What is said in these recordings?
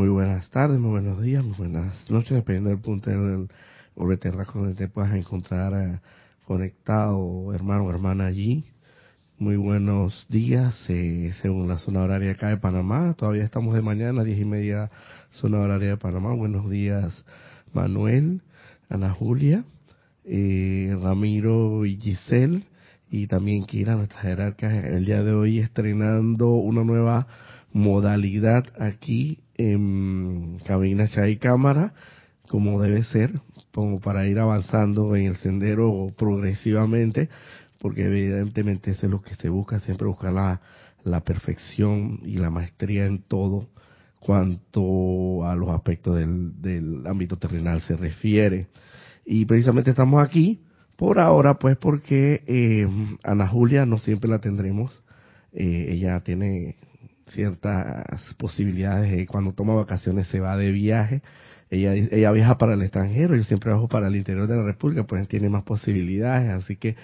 Muy buenas tardes, muy buenos días, muy buenas noches, dependiendo del punto del terráqueo donde te puedas encontrar eh, conectado, hermano o hermana allí. Muy buenos días, eh, según la zona horaria acá de Panamá. Todavía estamos de mañana, diez y media, zona horaria de Panamá. Buenos días, Manuel, Ana Julia, eh, Ramiro y Giselle. Y también Kira, nuestra jerarca, el día de hoy estrenando una nueva modalidad aquí en cabina Chay Cámara, como debe ser, como para ir avanzando en el sendero progresivamente, porque evidentemente eso es lo que se busca, siempre buscar la, la perfección y la maestría en todo cuanto a los aspectos del, del ámbito terrenal se refiere. Y precisamente estamos aquí por ahora, pues porque eh, Ana Julia no siempre la tendremos. Eh, ella tiene ciertas posibilidades. cuando toma vacaciones se va de viaje. Ella, ella viaja para el extranjero, yo siempre bajo para el interior de la República, pues tiene más posibilidades, así que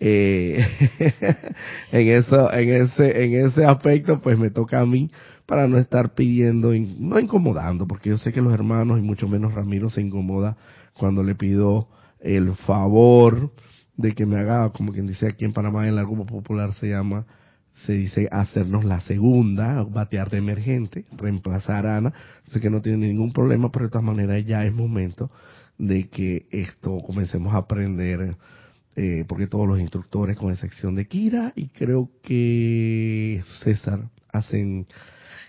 eh, en eso, en ese, en ese aspecto, pues me toca a mí para no estar pidiendo, no incomodando, porque yo sé que los hermanos y mucho menos Ramiro se incomoda cuando le pido el favor de que me haga, como quien dice aquí en Panamá, en el grupo popular se llama se dice hacernos la segunda, batear de emergente, reemplazar a Ana, sé que no tiene ningún problema, pero de todas maneras ya es momento de que esto comencemos a aprender, eh, porque todos los instructores, con excepción de Kira, y creo que César, hacen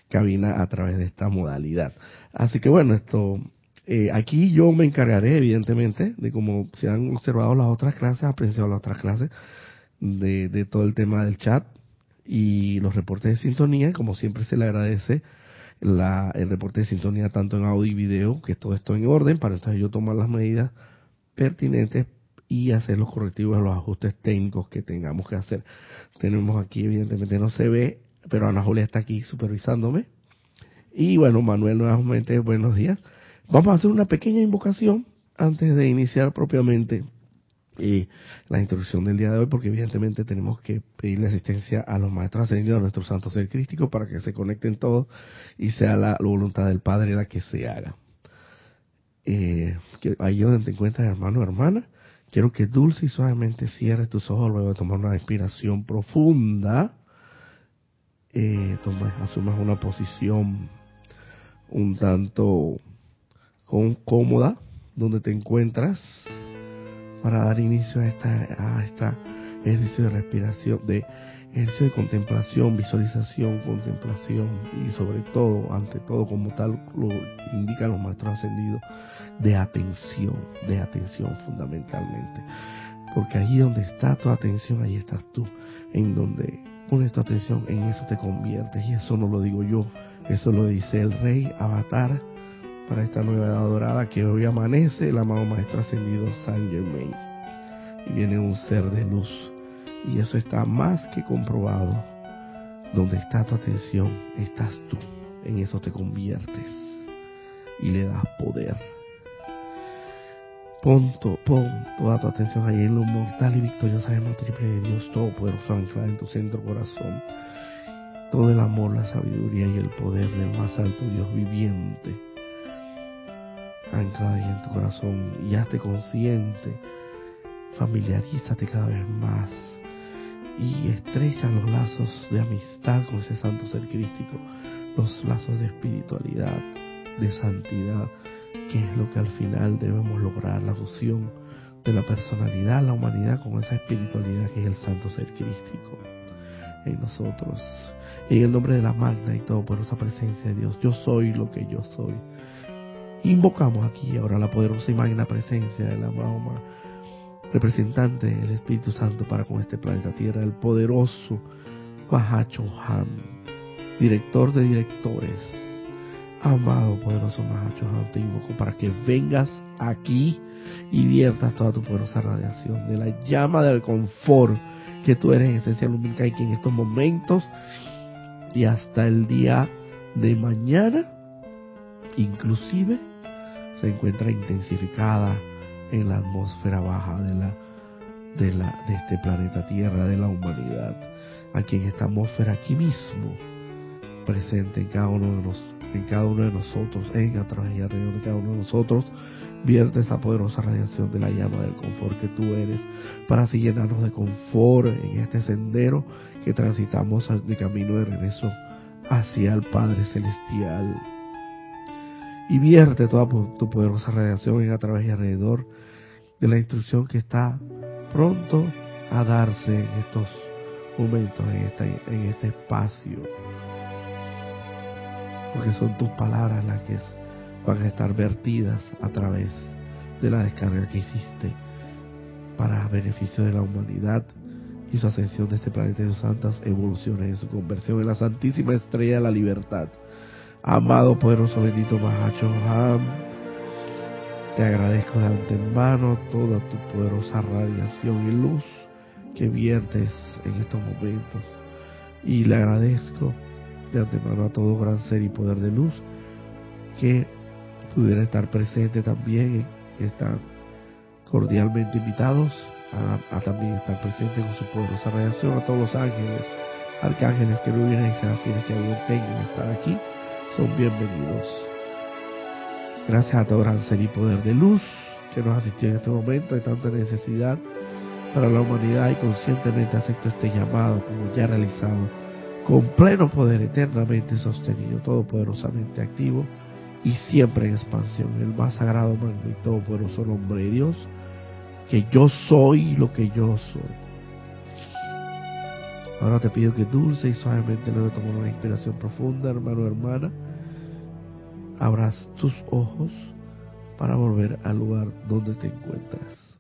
cabina a través de esta modalidad. Así que bueno, esto, eh, aquí yo me encargaré, evidentemente, de como se han observado las otras clases, apreciado las otras clases, de, de todo el tema del chat, y los reportes de sintonía, como siempre se le agradece la, el reporte de sintonía tanto en audio y video, que todo esto en orden, para entonces yo tomar las medidas pertinentes y hacer los correctivos los ajustes técnicos que tengamos que hacer. Tenemos aquí, evidentemente no se ve, pero Ana Julia está aquí supervisándome. Y bueno, Manuel, nuevamente buenos días. Vamos a hacer una pequeña invocación antes de iniciar propiamente y la introducción del día de hoy, porque evidentemente tenemos que pedirle asistencia a los maestros ascendidos, a nuestro santo ser crístico, para que se conecten todos y sea la, voluntad del Padre la que se haga. Eh, que ahí donde te encuentras, hermano o hermana, quiero que dulce y suavemente cierres tus ojos luego de tomar una inspiración profunda. Eh, asumas una posición un tanto cómoda donde te encuentras para dar inicio a esta, a esta ejercicio de respiración, de ejercicio de contemplación, visualización, contemplación y sobre todo, ante todo, como tal lo indican los maestros ascendidos, de atención, de atención fundamentalmente. Porque allí donde está tu atención, allí estás tú. En donde pones tu atención, en eso te conviertes. Y eso no lo digo yo, eso lo dice el rey Avatar para esta nueva edad dorada que hoy amanece el amado Maestro Ascendido San Germain. Y viene un ser de luz. Y eso está más que comprobado. Donde está tu atención, estás tú. En eso te conviertes. Y le das poder. Pon, pon toda tu atención ahí en lo mortal y victoriosa llama triple de Dios Todopoderoso anclada en tu centro corazón. Todo el amor, la sabiduría y el poder del más alto Dios viviente ancla ahí en tu corazón. Y hazte consciente, familiarízate cada vez más. Y estrecha los lazos de amistad con ese santo ser crístico, los lazos de espiritualidad, de santidad, que es lo que al final debemos lograr, la fusión de la personalidad, la humanidad con esa espiritualidad que es el santo ser crístico en nosotros. En el nombre de la magna y todo esa presencia de Dios, yo soy lo que yo soy Invocamos aquí ahora la poderosa y magna presencia de la Mahoma, representante del Espíritu Santo para con este planeta Tierra, el poderoso Mahacho Han, director de directores. Amado poderoso Mahacho Han, te invoco para que vengas aquí y viertas toda tu poderosa radiación de la llama del confort que tú eres esencial lumínica y que en estos momentos y hasta el día de mañana, inclusive se encuentra intensificada en la atmósfera baja de la de la de este planeta Tierra de la humanidad aquí en esta atmósfera aquí mismo presente en cada uno de los en cada uno de nosotros, en, a través y alrededor de cada uno de nosotros, vierte esa poderosa radiación de la llama del confort que tú eres, para así llenarnos de confort en este sendero que transitamos de camino de regreso hacia el Padre Celestial. Y vierte toda tu poderosa radiación en a través y alrededor de la instrucción que está pronto a darse en estos momentos, en, esta, en este espacio. Porque son tus palabras las que van a estar vertidas a través de la descarga que hiciste para beneficio de la humanidad y su ascensión de este planeta de sus santas evoluciones en su conversión en la santísima estrella de la libertad. Amado, poderoso, bendito Mahacho Ham, te agradezco de antemano toda tu poderosa radiación y luz que viertes en estos momentos. Y le agradezco de antemano a todo gran ser y poder de luz que pudiera estar presente también. Están cordialmente invitados a, también estar presente con su poderosa radiación a todos los ángeles, arcángeles, que vienen y serafines que bien tengan estar aquí. Son bienvenidos. Gracias a todo gran ser y poder de luz que nos asistió en este momento de tanta necesidad para la humanidad y conscientemente acepto este llamado como ya realizado, con pleno poder eternamente sostenido, todopoderosamente activo y siempre en expansión, el más sagrado, magno y todopoderoso nombre de Dios, que yo soy lo que yo soy. Ahora te pido que dulce y suavemente luego tomar una inspiración profunda, hermano hermana, abras tus ojos para volver al lugar donde te encuentras.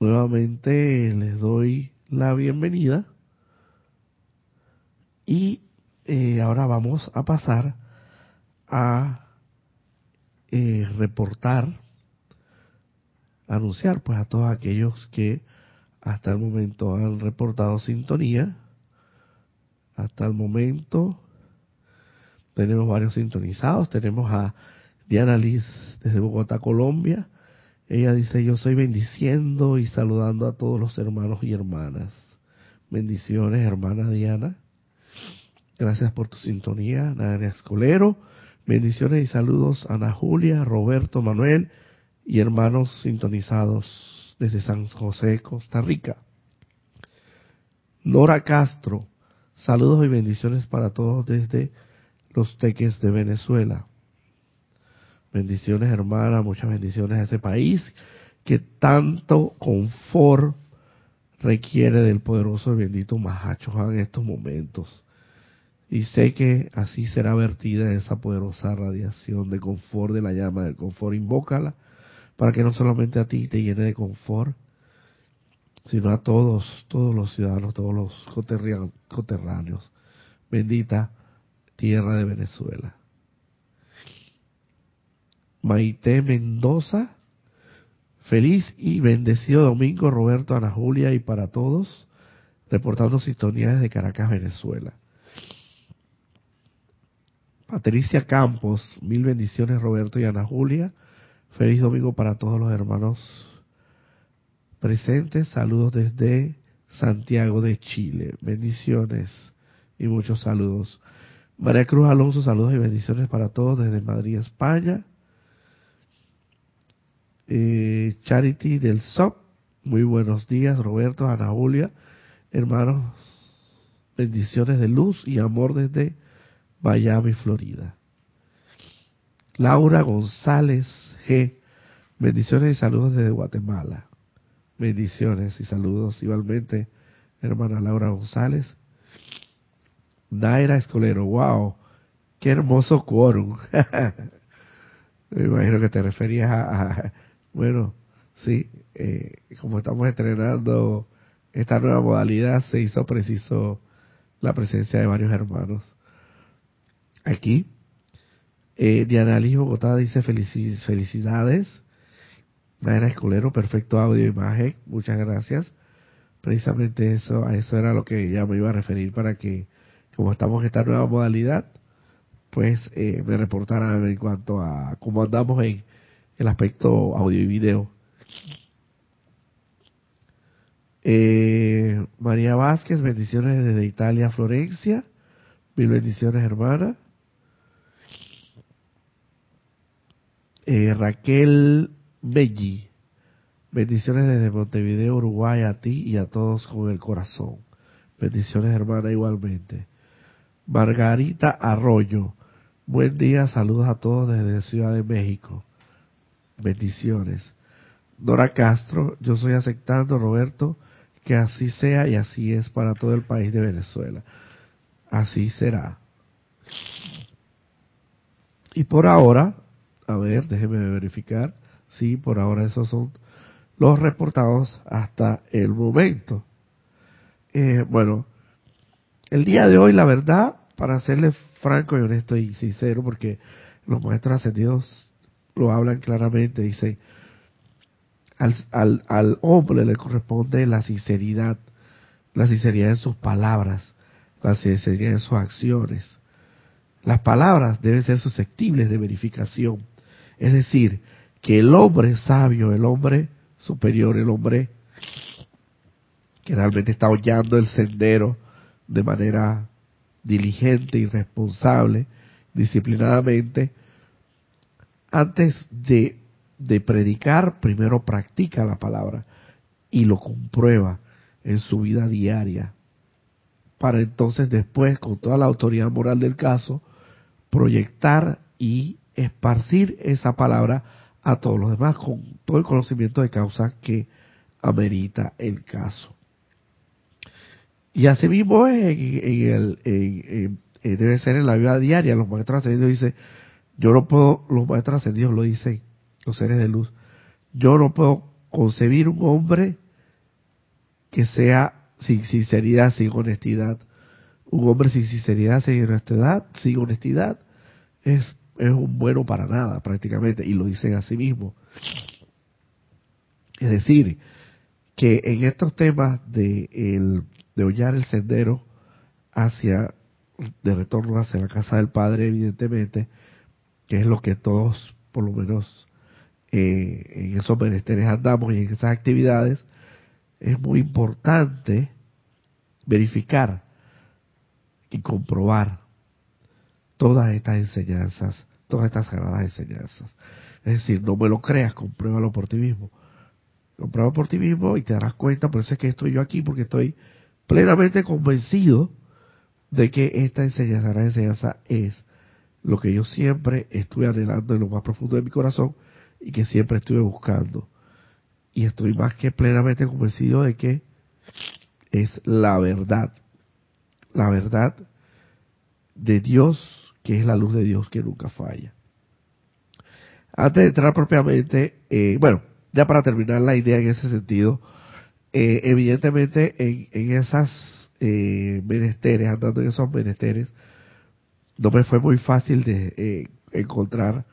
Nuevamente les doy la bienvenida y eh, ahora vamos a pasar a eh, reportar, anunciar pues a todos aquellos que hasta el momento han reportado sintonía. Hasta el momento tenemos varios sintonizados. Tenemos a Diana Liz desde Bogotá, Colombia. Ella dice, yo soy bendiciendo y saludando a todos los hermanos y hermanas. Bendiciones, hermana Diana. Gracias por tu sintonía, Nadia Escolero. Bendiciones y saludos a Ana Julia, Roberto, Manuel y hermanos sintonizados desde San José, Costa Rica. Nora Castro, saludos y bendiciones para todos desde los Teques de Venezuela. Bendiciones, hermana, muchas bendiciones a ese país que tanto confort requiere del poderoso y bendito Mahacho en estos momentos. Y sé que así será vertida esa poderosa radiación de confort de la llama del confort. Invócala para que no solamente a ti te llene de confort, sino a todos, todos los ciudadanos, todos los coterráneos. Bendita tierra de Venezuela. Maite Mendoza. Feliz y bendecido domingo, Roberto, Ana Julia y para todos, reportando sintonías de Caracas, Venezuela. Patricia Campos, mil bendiciones, Roberto y Ana Julia. Feliz domingo para todos los hermanos presentes. Saludos desde Santiago de Chile. Bendiciones y muchos saludos. María Cruz Alonso, saludos y bendiciones para todos desde Madrid, España. Eh, Charity del SOP. Muy buenos días, Roberto, Ana Julia, hermanos. Bendiciones de luz y amor desde Miami, Florida. Laura González Bendiciones y saludos desde Guatemala. Bendiciones y saludos igualmente, hermana Laura González. Naira Escolero, wow, qué hermoso quórum. Me imagino que te referías a, bueno, sí, eh, como estamos estrenando esta nueva modalidad, se hizo preciso la presencia de varios hermanos aquí. Eh, Diana Liz Bogotá dice felicidades. Naira Escolero, perfecto audio e imagen, muchas gracias. Precisamente eso, a eso era lo que ya me iba a referir para que, como estamos en esta nueva modalidad, pues eh, me reportaran en cuanto a cómo andamos en, el aspecto audio y video. Eh, María Vázquez, bendiciones desde Italia, Florencia. Mil bendiciones, hermana. Eh, Raquel Belli. Bendiciones desde Montevideo, Uruguay, a ti y a todos con el corazón. Bendiciones, hermana, igualmente. Margarita Arroyo. Buen día, saludos a todos desde Ciudad de México. Bendiciones. Dora Castro, yo estoy aceptando, Roberto, que así sea y así es para todo el país de Venezuela. Así será. Y por ahora, a ver, déjeme verificar. Sí, por ahora esos son los reportados hasta el momento. Eh, bueno, el día de hoy, la verdad, para serle franco y honesto y sincero, porque los maestros ascendidos lo hablan claramente, dice, al, al, al hombre le corresponde la sinceridad, la sinceridad en sus palabras, la sinceridad en sus acciones. Las palabras deben ser susceptibles de verificación. Es decir, que el hombre sabio, el hombre superior, el hombre que realmente está hollando el sendero de manera diligente y responsable, disciplinadamente, antes de de predicar, primero practica la palabra y lo comprueba en su vida diaria, para entonces después, con toda la autoridad moral del caso, proyectar y esparcir esa palabra a todos los demás con todo el conocimiento de causa que amerita el caso. Y así mismo en, el, debe ser en la vida diaria. Los maestros ascendidos dicen, yo no puedo, los maestros ascendidos lo dicen los seres de luz. Yo no puedo concebir un hombre que sea sin sinceridad, sin honestidad. Un hombre sin sinceridad, sin honestidad, sin honestidad, es, es un bueno para nada prácticamente, y lo dicen a sí mismo. Es decir, que en estos temas de, el, de hollar el sendero hacia, de retorno hacia la casa del Padre, evidentemente, que es lo que todos, por lo menos, eh, en esos menesteres andamos y en esas actividades, es muy importante verificar y comprobar todas estas enseñanzas, todas estas sagradas enseñanzas. Es decir, no me lo creas, compruébalo por ti mismo. Compruébalo por ti mismo y te darás cuenta, por eso es que estoy yo aquí, porque estoy plenamente convencido de que esta enseñanza, sagrada enseñanza es lo que yo siempre estuve anhelando en lo más profundo de mi corazón y que siempre estuve buscando. Y estoy más que plenamente convencido de que es la verdad. La verdad de Dios, que es la luz de Dios que nunca falla. Antes de entrar propiamente, eh, bueno, ya para terminar la idea en ese sentido, eh, evidentemente en, en esas eh, menesteres, andando en esos menesteres, no me fue muy fácil de encontrar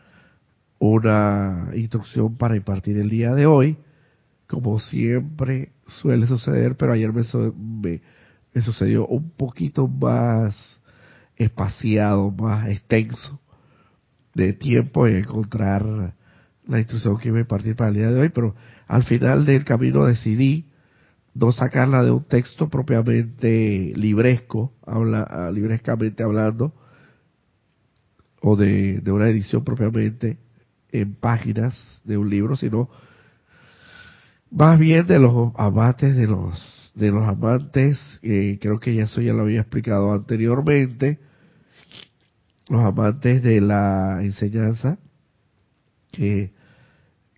una instrucción para impartir el día de hoy, como siempre suele suceder, pero ayer me, me, sucedió un poquito más espaciado, más extenso de tiempo en encontrar la instrucción que iba a impartir para el día de hoy, pero al final del camino decidí no sacarla de un texto propiamente libresco, habla, librescamente hablando, o de, una edición propiamente en páginas de un libro, sino más bien de los amantes de los de los amantes, eh, creo que ya eso ya lo había explicado anteriormente, los amantes de la enseñanza, que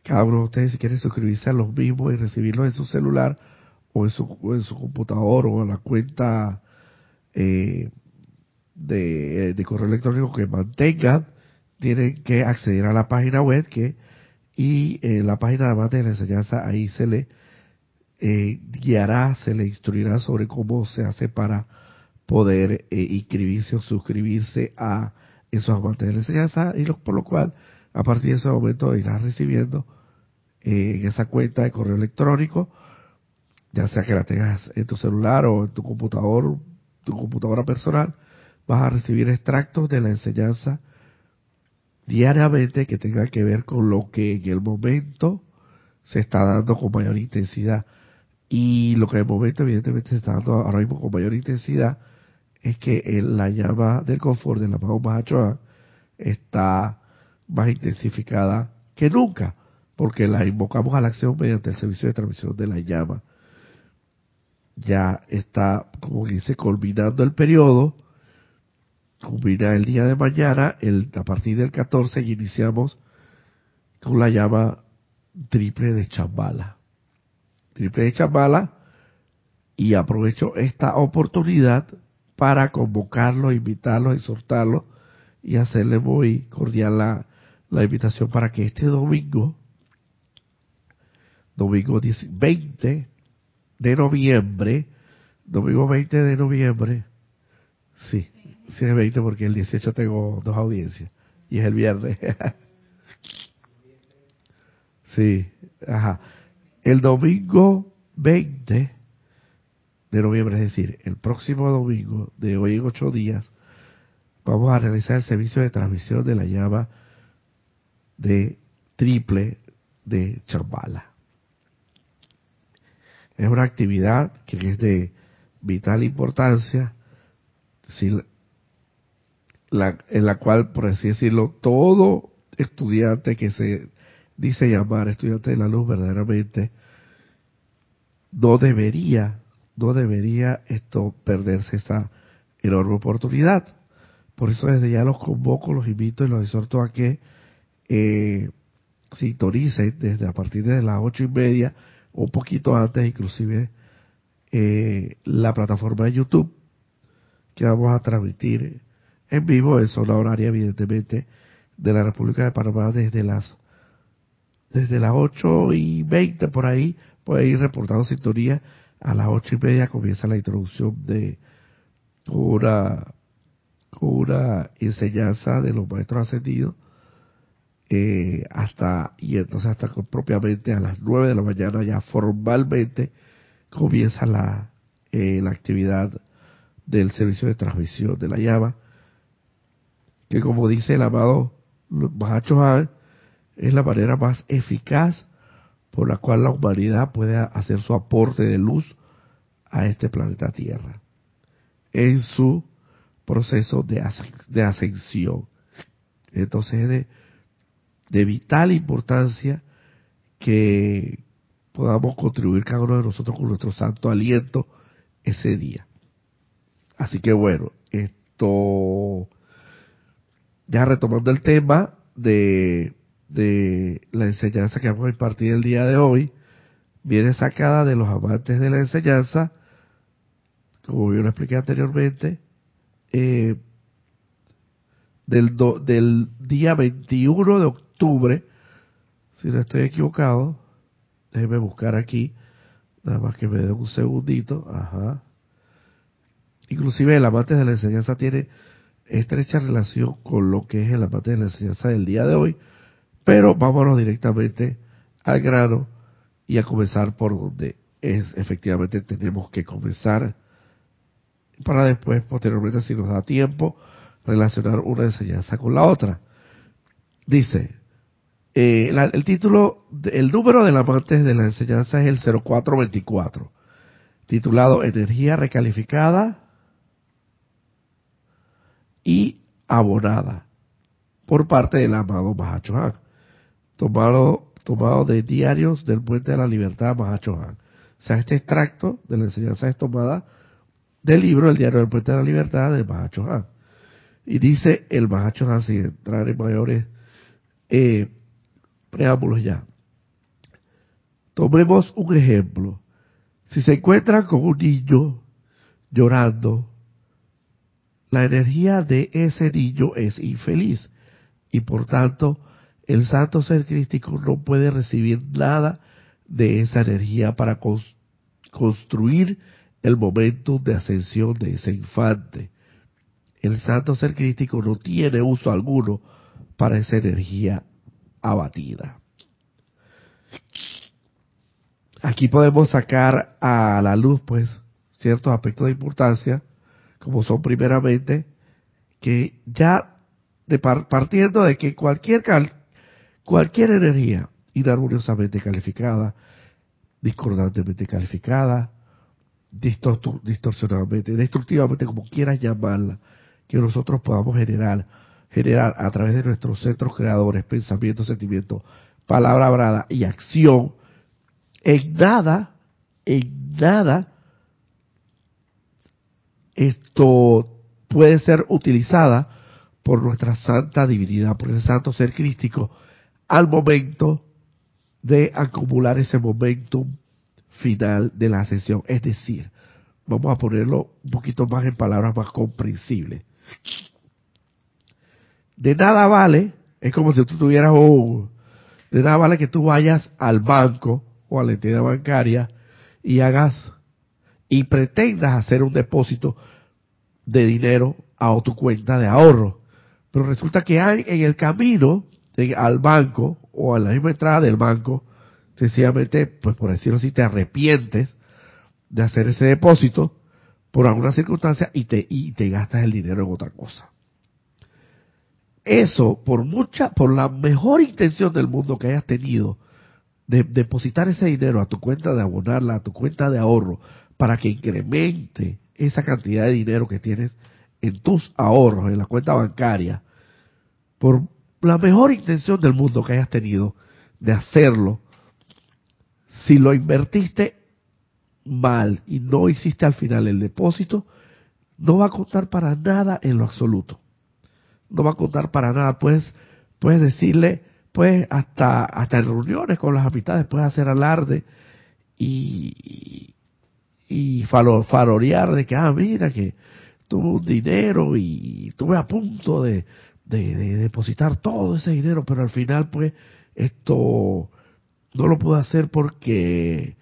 cada uno de ustedes si quiere suscribirse a los mismos y recibirlos en su celular o en su, en su computador o en la cuenta eh, de, de correo electrónico que mantengan, tienen que acceder a la página web que y en eh, la página de de la enseñanza ahí se le eh, guiará, se le instruirá sobre cómo se hace para poder eh, inscribirse o suscribirse a esos amantes de la enseñanza y por lo cual a partir de ese momento irás recibiendo en esa cuenta de correo electrónico ya sea que la tengas en tu celular o en tu computador tu computadora personal vas a recibir extractos de la enseñanza diariamente que tenga que ver con lo que en el momento se está dando con mayor intensidad. Y lo que el momento evidentemente se está dando ahora mismo con mayor intensidad es que la llama del confort del amado Mahachohan está más intensificada que nunca, porque la invocamos a la acción mediante el servicio de transmisión de la llama. Ya está, como dice, culminando el periodo, culmina el día de mañana, el, a partir del 14 y iniciamos con la llama triple de Chambala. Triple de Chambala, y aprovecho esta oportunidad para convocarlo, invitarlo, exhortarlo y hacerle muy cordial la, invitación para que este domingo, domingo 20 de noviembre, domingo 20 de noviembre, sí, sí es 20 porque el 18 tengo dos audiencias y es el viernes. sí, ajá. El domingo 20 de noviembre, es decir, el próximo domingo de hoy en ocho días, vamos a realizar el servicio de transmisión de la llama de triple de Chambala. Es una actividad que es de vital importancia, en la cual, por así decirlo, todo estudiante que se dice llamar estudiante de la luz verdaderamente no debería, no debería esto perderse esa enorme oportunidad. Por eso desde ya los convoco, los invito y los exhorto a que eh, sintonicen desde a partir de las ocho y media, un poquito antes inclusive, eh, la plataforma de YouTube que vamos a transmitir en vivo en zona horaria evidentemente de la República de Panamá desde las desde las ocho y veinte por ahí puede ir reportando sintonía a las ocho y media comienza la introducción de una una enseñanza de los maestros ascendidos eh, hasta y entonces hasta propiamente a las nueve de la mañana ya formalmente comienza la, eh, la actividad del servicio de transmisión de la llama que como dice el amado Mahacho es la manera más eficaz por la cual la humanidad puede hacer su aporte de luz a este planeta Tierra en su proceso de, ascensión. Entonces de, de vital importancia que podamos contribuir cada uno de nosotros con nuestro santo aliento ese día. Así que bueno, esto ya retomando el tema de, de la enseñanza que vamos a impartir el día de hoy, viene sacada de los amantes de la enseñanza, como yo lo expliqué anteriormente, eh, del, del día 21 de octubre, si no estoy equivocado, déjeme buscar aquí, nada más que me dé un segundito, ajá. Inclusive el amante de la enseñanza tiene estrecha relación con lo que es el amante de la enseñanza del día de hoy, pero vámonos directamente al grano y a comenzar por donde es efectivamente tenemos que comenzar para después, posteriormente, si nos da tiempo, relacionar una enseñanza con la otra. Dice, eh, el título, el número del amante de la enseñanza es el 0424, titulado Energía recalificada y abonada, por parte del amado Mahachohan, tomado, tomado de diarios del Puente de la Libertad Mahachohan. O sea, este extracto de la enseñanza es tomada del libro El Diario del Puente de la Libertad de Mahacho Han. Y dice el Mahacho Han, sin entrar en mayores eh, preámbulos ya. Tomemos un ejemplo. Si se encuentra con un niño llorando, la energía de ese niño es infeliz y por tanto el santo ser crístico no puede recibir nada de esa energía para construir el momento de ascensión de ese infante. El santo ser crítico no tiene uso alguno para esa energía abatida. Aquí podemos sacar a la luz, pues, ciertos aspectos de importancia, como son primeramente que ya de partiendo de que cualquier cualquier energía inarmoniosamente calificada, discordantemente calificada, distorsionadamente, destructivamente, como quieras llamarla, que nosotros podamos generar, generar a través de nuestros centros creadores, pensamientos, sentimientos, palabra hablada y acción, en nada, en nada, esto puede ser utilizada por nuestra santa divinidad, por el santo ser crístico, al momento de acumular ese momentum final de la ascensión. Es decir, vamos a ponerlo un poquito más en palabras más comprensibles. De nada vale, es como si tú tuvieras un, de nada vale que tú vayas al banco o a la entidad bancaria y hagas y pretendas hacer un depósito de dinero a tu cuenta de ahorro. Pero resulta que hay en el camino al banco o a la misma entrada del banco, sencillamente, pues por decirlo así, te arrepientes de hacer ese depósito por alguna circunstancia y te, y te gastas el dinero en otra cosa. Eso, por mucha, por la mejor intención del mundo que hayas tenido, de depositar ese dinero a tu cuenta de abonarla, a tu cuenta de ahorro, para que incremente esa cantidad de dinero que tienes en tus ahorros, en la cuenta bancaria, por la mejor intención del mundo que hayas tenido de hacerlo, si lo invertiste mal y no hiciste al final el depósito, no va a contar para nada en lo absoluto. No va a contar para nada. Puedes, puedes decirle, pues hasta, hasta en reuniones con las amistades, puedes hacer alarde y, y farorear de que, ah, mira, que tuve un dinero y tuve a punto de, de, depositar todo ese dinero, pero al final, pues, esto no lo pude hacer porque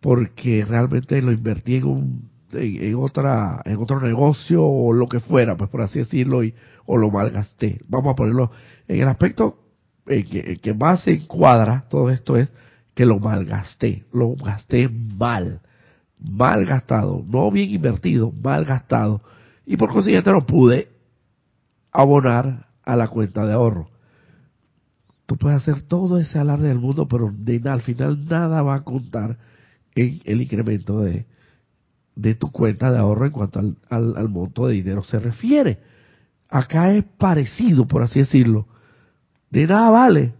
porque realmente lo invertí en un en, otra en otro negocio o lo que fuera pues por así decirlo y o lo malgasté. Vamos a ponerlo en el aspecto en que, que más se encuadra todo esto es que lo malgasté lo gasté mal mal gastado, no bien invertido, mal gastado, y por consiguiente no pude abonar a la cuenta de ahorro. Tú puedes hacer todo ese alarde del mundo, pero al final nada va a contar en el incremento de, de tu cuenta de ahorro en cuanto al, al monto de dinero se refiere. Acá es parecido, por así decirlo. De nada vale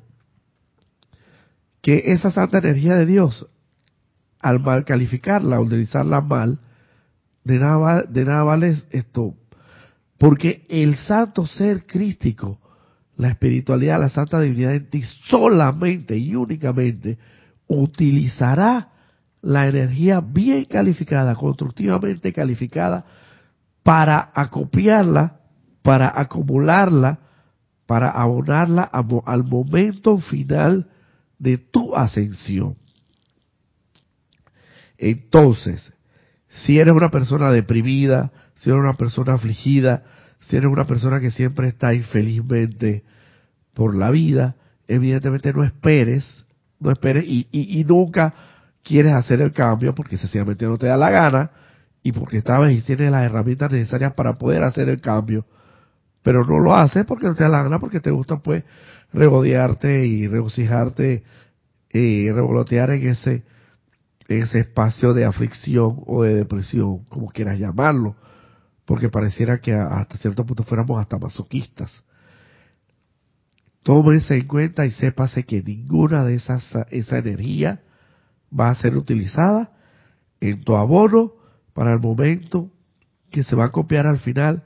que esa santa energía de Dios al mal calificarla, utilizarla mal, de nada, de nada vale esto, porque el santo ser crístico, la espiritualidad, la santa divinidad en ti solamente y únicamente utilizará la energía bien calificada, constructivamente calificada, para acopiarla, para acumularla, para abonarla al momento final de tu ascensión. Entonces, si eres una persona deprimida, si eres una persona afligida, si eres una persona que siempre está infelizmente por la vida, evidentemente no esperes, no esperes y, nunca quieres hacer el cambio porque sencillamente no te da la gana y porque sabes y tienes las herramientas necesarias para poder hacer el cambio, pero no lo haces porque no te da la gana, porque te gusta pues regodearte y regocijarte y revolotear en ese ese espacio de aflicción o de depresión, como quieras llamarlo, porque pareciera que hasta cierto punto fuéramos hasta masoquistas. Tómese en cuenta y sépase que ninguna de esas, esa energía va a ser utilizada en tu abono para el momento que se va a copiar al final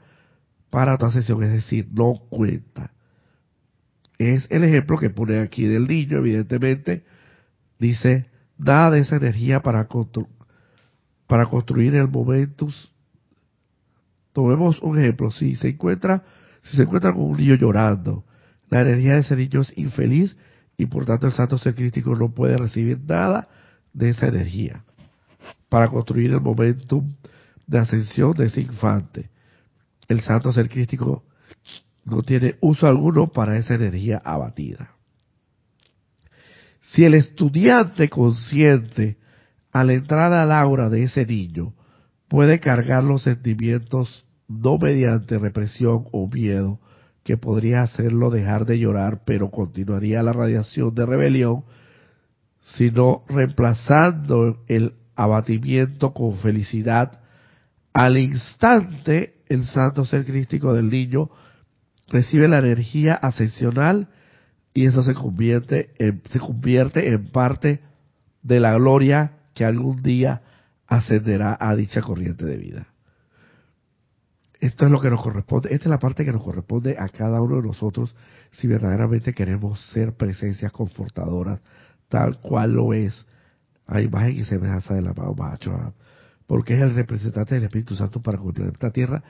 para tu sesión, es decir, no cuenta. Es el ejemplo que pone aquí del niño, evidentemente, dice, nada de esa energía para, para construir el momentus. Tomemos un ejemplo, si se encuentra, si se encuentra con un niño llorando, la energía de ese niño es infeliz y por tanto el santo ser crítico no puede recibir nada de esa energía para construir el momentum de ascensión de ese infante. El santo ser crítico no tiene uso alguno para esa energía abatida. Si el estudiante consciente, al entrar al aura de ese niño, puede cargar los sentimientos no mediante represión o miedo, que podría hacerlo dejar de llorar, pero continuaría la radiación de rebelión, sino reemplazando el abatimiento con felicidad, al instante el santo ser crístico del niño recibe la energía ascensional y eso se convierte en, se convierte en parte de la gloria que algún día ascenderá a dicha corriente de vida. Esto es lo que nos corresponde, esta es la parte que nos corresponde a cada uno de nosotros si verdaderamente queremos ser presencias confortadoras, tal cual lo es a imagen y semejanza del amado Macho, porque es el representante del Espíritu Santo para el esta tierra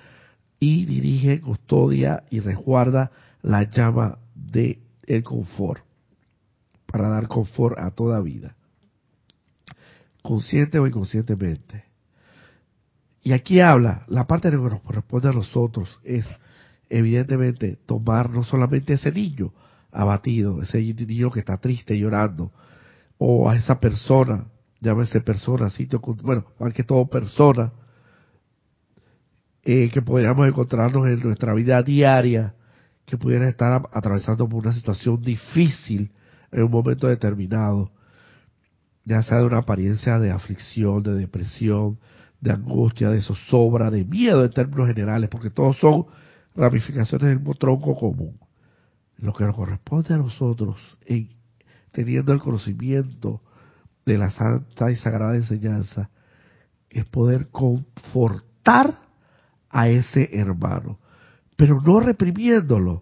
y dirige, custodia y resguarda la llama de el confort, para dar confort a toda vida, consciente o inconscientemente. Y aquí habla, la parte que nos corresponde a nosotros es, evidentemente, tomar no solamente ese niño abatido, ese niño que está triste llorando, o a esa persona, llámese persona, sitio, bueno, más que todo persona, eh, que podríamos encontrarnos en nuestra vida diaria, que pudieran estar atravesando por una situación difícil en un momento determinado, ya sea de una apariencia de aflicción, de depresión, de angustia, de zozobra, de miedo en términos generales, porque todos son ramificaciones del mismo tronco común. Lo que nos corresponde a nosotros, en, teniendo el conocimiento de la santa y sagrada enseñanza, es poder confortar a ese hermano, pero no reprimiéndolo,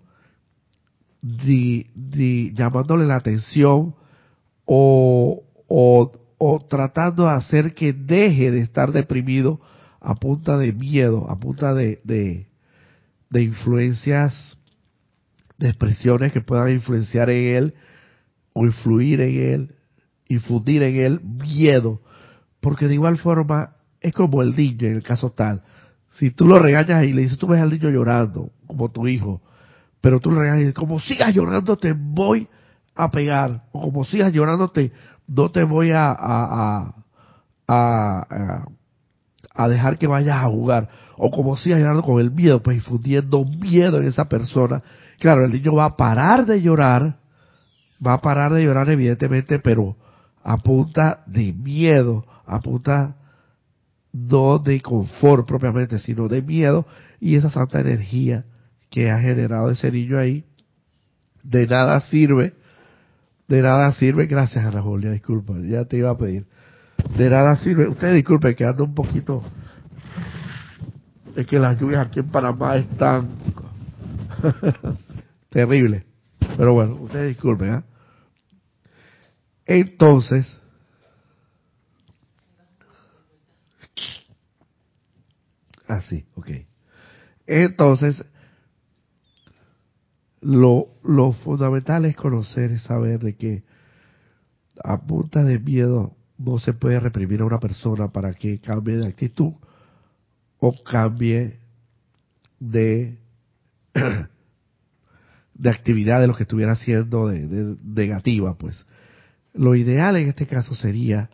ni, llamándole la atención o, o, tratando de hacer que deje de estar deprimido a punta de miedo, a punta de, de, influencias, de expresiones que puedan influenciar en él o influir en él, infundir en él miedo, porque de igual forma es como el niño en el caso tal. Si tú lo regañas y le dices, tú ves al niño llorando, como tu hijo, pero tú le regañas y dices, como sigas llorando te voy a pegar, o como sigas llorando te, no te voy a, a, a, a, dejar que vayas a jugar, o como sigas llorando con el miedo, pues infundiendo miedo en esa persona. Claro, el niño va a parar de llorar, va a parar de llorar evidentemente, pero a punta de miedo, a no de confort propiamente, sino de miedo y esa santa energía que ha generado ese niño ahí, de nada sirve, de nada sirve, gracias Ana Julia, disculpa, ya te iba a pedir, de nada sirve, ustedes disculpen que ando un poquito, es que las lluvias aquí en Panamá están terribles, pero bueno, ustedes disculpen, ¿ah? Entonces, Así, ok. Entonces, lo, lo fundamental es conocer y saber de que a punta de miedo no se puede reprimir a una persona para que cambie de actitud o cambie de, de actividad de lo que estuviera haciendo de, negativa, pues. Lo ideal en este caso sería,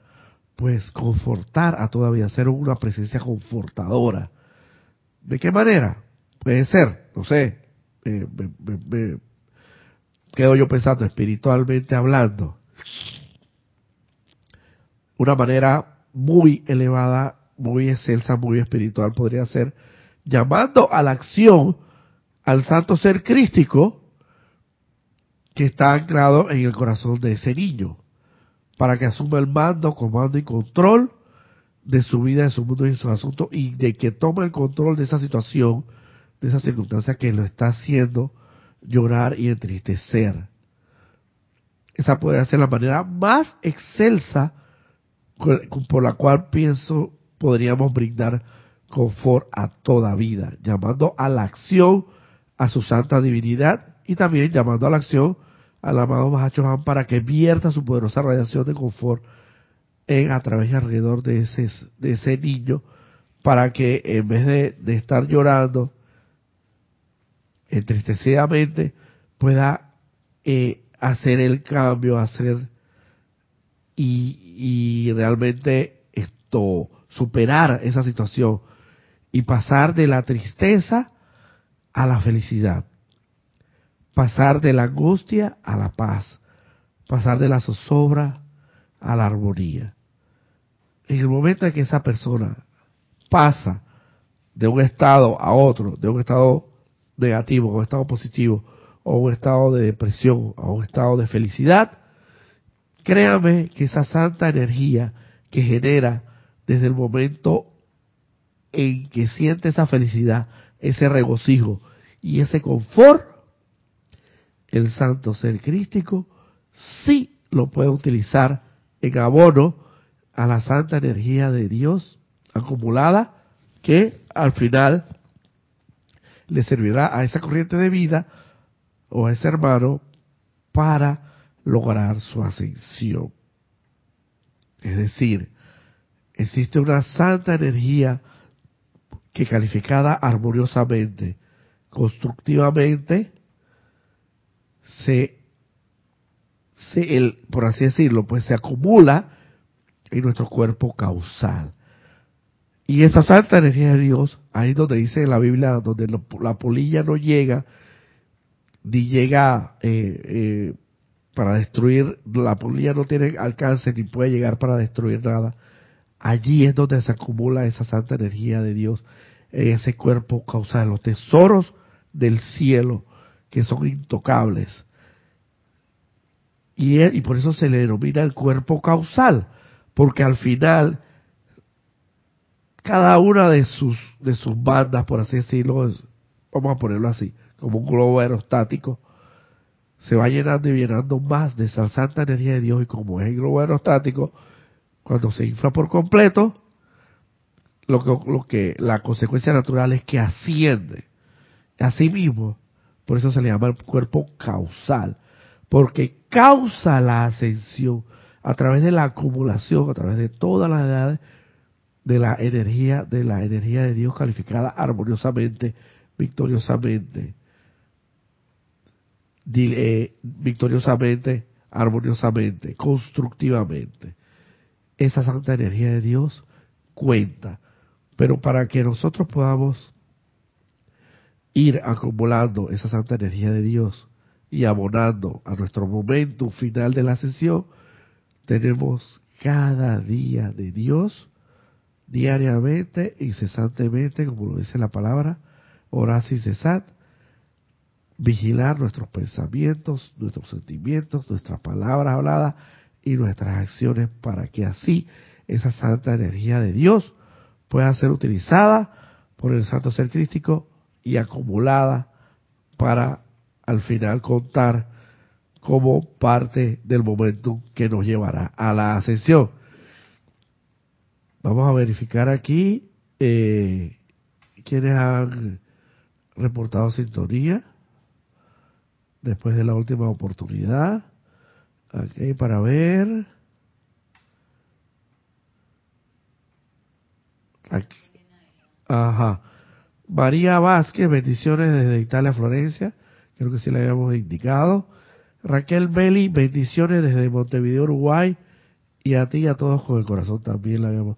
pues, confortar a todavía, ser una presencia confortadora ¿De qué manera? Puede ser, no sé, me, quedo yo pensando espiritualmente hablando. Una manera muy elevada, muy excelsa, muy espiritual podría ser llamando a la acción al santo ser crístico que está anclado en el corazón de ese niño, para que asuma el mando, comando y control de su vida, de su mundo y de sus asuntos y de que tome el control de esa situación, de esa circunstancia que lo está haciendo llorar y entristecer. Esa podría ser la manera más excelsa por la cual pienso podríamos brindar confort a toda vida, llamando a la acción a su santa divinidad y también llamando a la acción al amado Mahacho para que vierta su poderosa radiación de confort en, a través y alrededor de ese, de ese niño para que en vez de, estar llorando entristecidamente pueda eh, hacer el cambio, hacer y, y realmente esto superar esa situación y pasar de la tristeza a la felicidad, pasar de la angustia a la paz, pasar de la zozobra a la armonía. en el momento en que esa persona pasa de un estado a otro, de un estado negativo a un estado positivo, o un estado de depresión, a un estado de felicidad, créame que esa santa energía que genera desde el momento en que siente esa felicidad, ese regocijo y ese confort, el santo ser crístico sí lo puede utilizar en abono a la santa energía de Dios acumulada que al final le servirá a esa corriente de vida o a ese hermano para lograr su ascensión. Es decir, existe una santa energía que calificada armoniosamente, constructivamente, se, se el, por así decirlo, pues se acumula en nuestro cuerpo causal. Y esa santa energía de Dios, ahí donde dice en la Biblia, donde la polilla no llega, ni llega eh, eh, para destruir, la polilla no tiene alcance ni puede llegar para destruir nada. Allí es donde se acumula esa santa energía de Dios, ese cuerpo causal, los tesoros del cielo que son intocables. Y, y por eso se le denomina el cuerpo causal, porque al final cada una de sus de sus bandas, por así decirlo, vamos a ponerlo así, como un globo aerostático, se va llenando y llenando más de esa santa energía de Dios y como es el globo aerostático, cuando se infla por completo, lo que, lo que la consecuencia natural es que asciende. Así mismo, por eso se le llama el cuerpo causal, porque causa la ascensión a través de la acumulación, a través de todas las edades de la energía, de la energía de Dios calificada armoniosamente, victoriosamente, eh, victoriosamente, armoniosamente, constructivamente. Esa santa energía de Dios cuenta. Pero para que nosotros podamos ir acumulando esa santa energía de Dios y abonando a nuestro momento final de la sesión, tenemos cada día de Dios, diariamente, incesantemente, como lo dice la palabra, orar sin cesar, vigilar nuestros pensamientos, nuestros sentimientos, nuestras palabras habladas y nuestras acciones para que así esa santa energía de Dios pueda ser utilizada por el santo ser crístico y acumulada para al final contar como parte del momento que nos llevará a la ascensión. Vamos a verificar aquí eh, quiénes han reportado sintonía después de la última oportunidad. Aquí para ver. Ajá. María Vázquez, bendiciones desde Italia, Florencia. Creo que sí le habíamos indicado. Raquel Belli, bendiciones desde Montevideo, Uruguay. Y a ti y a todos con el corazón también la habíamos.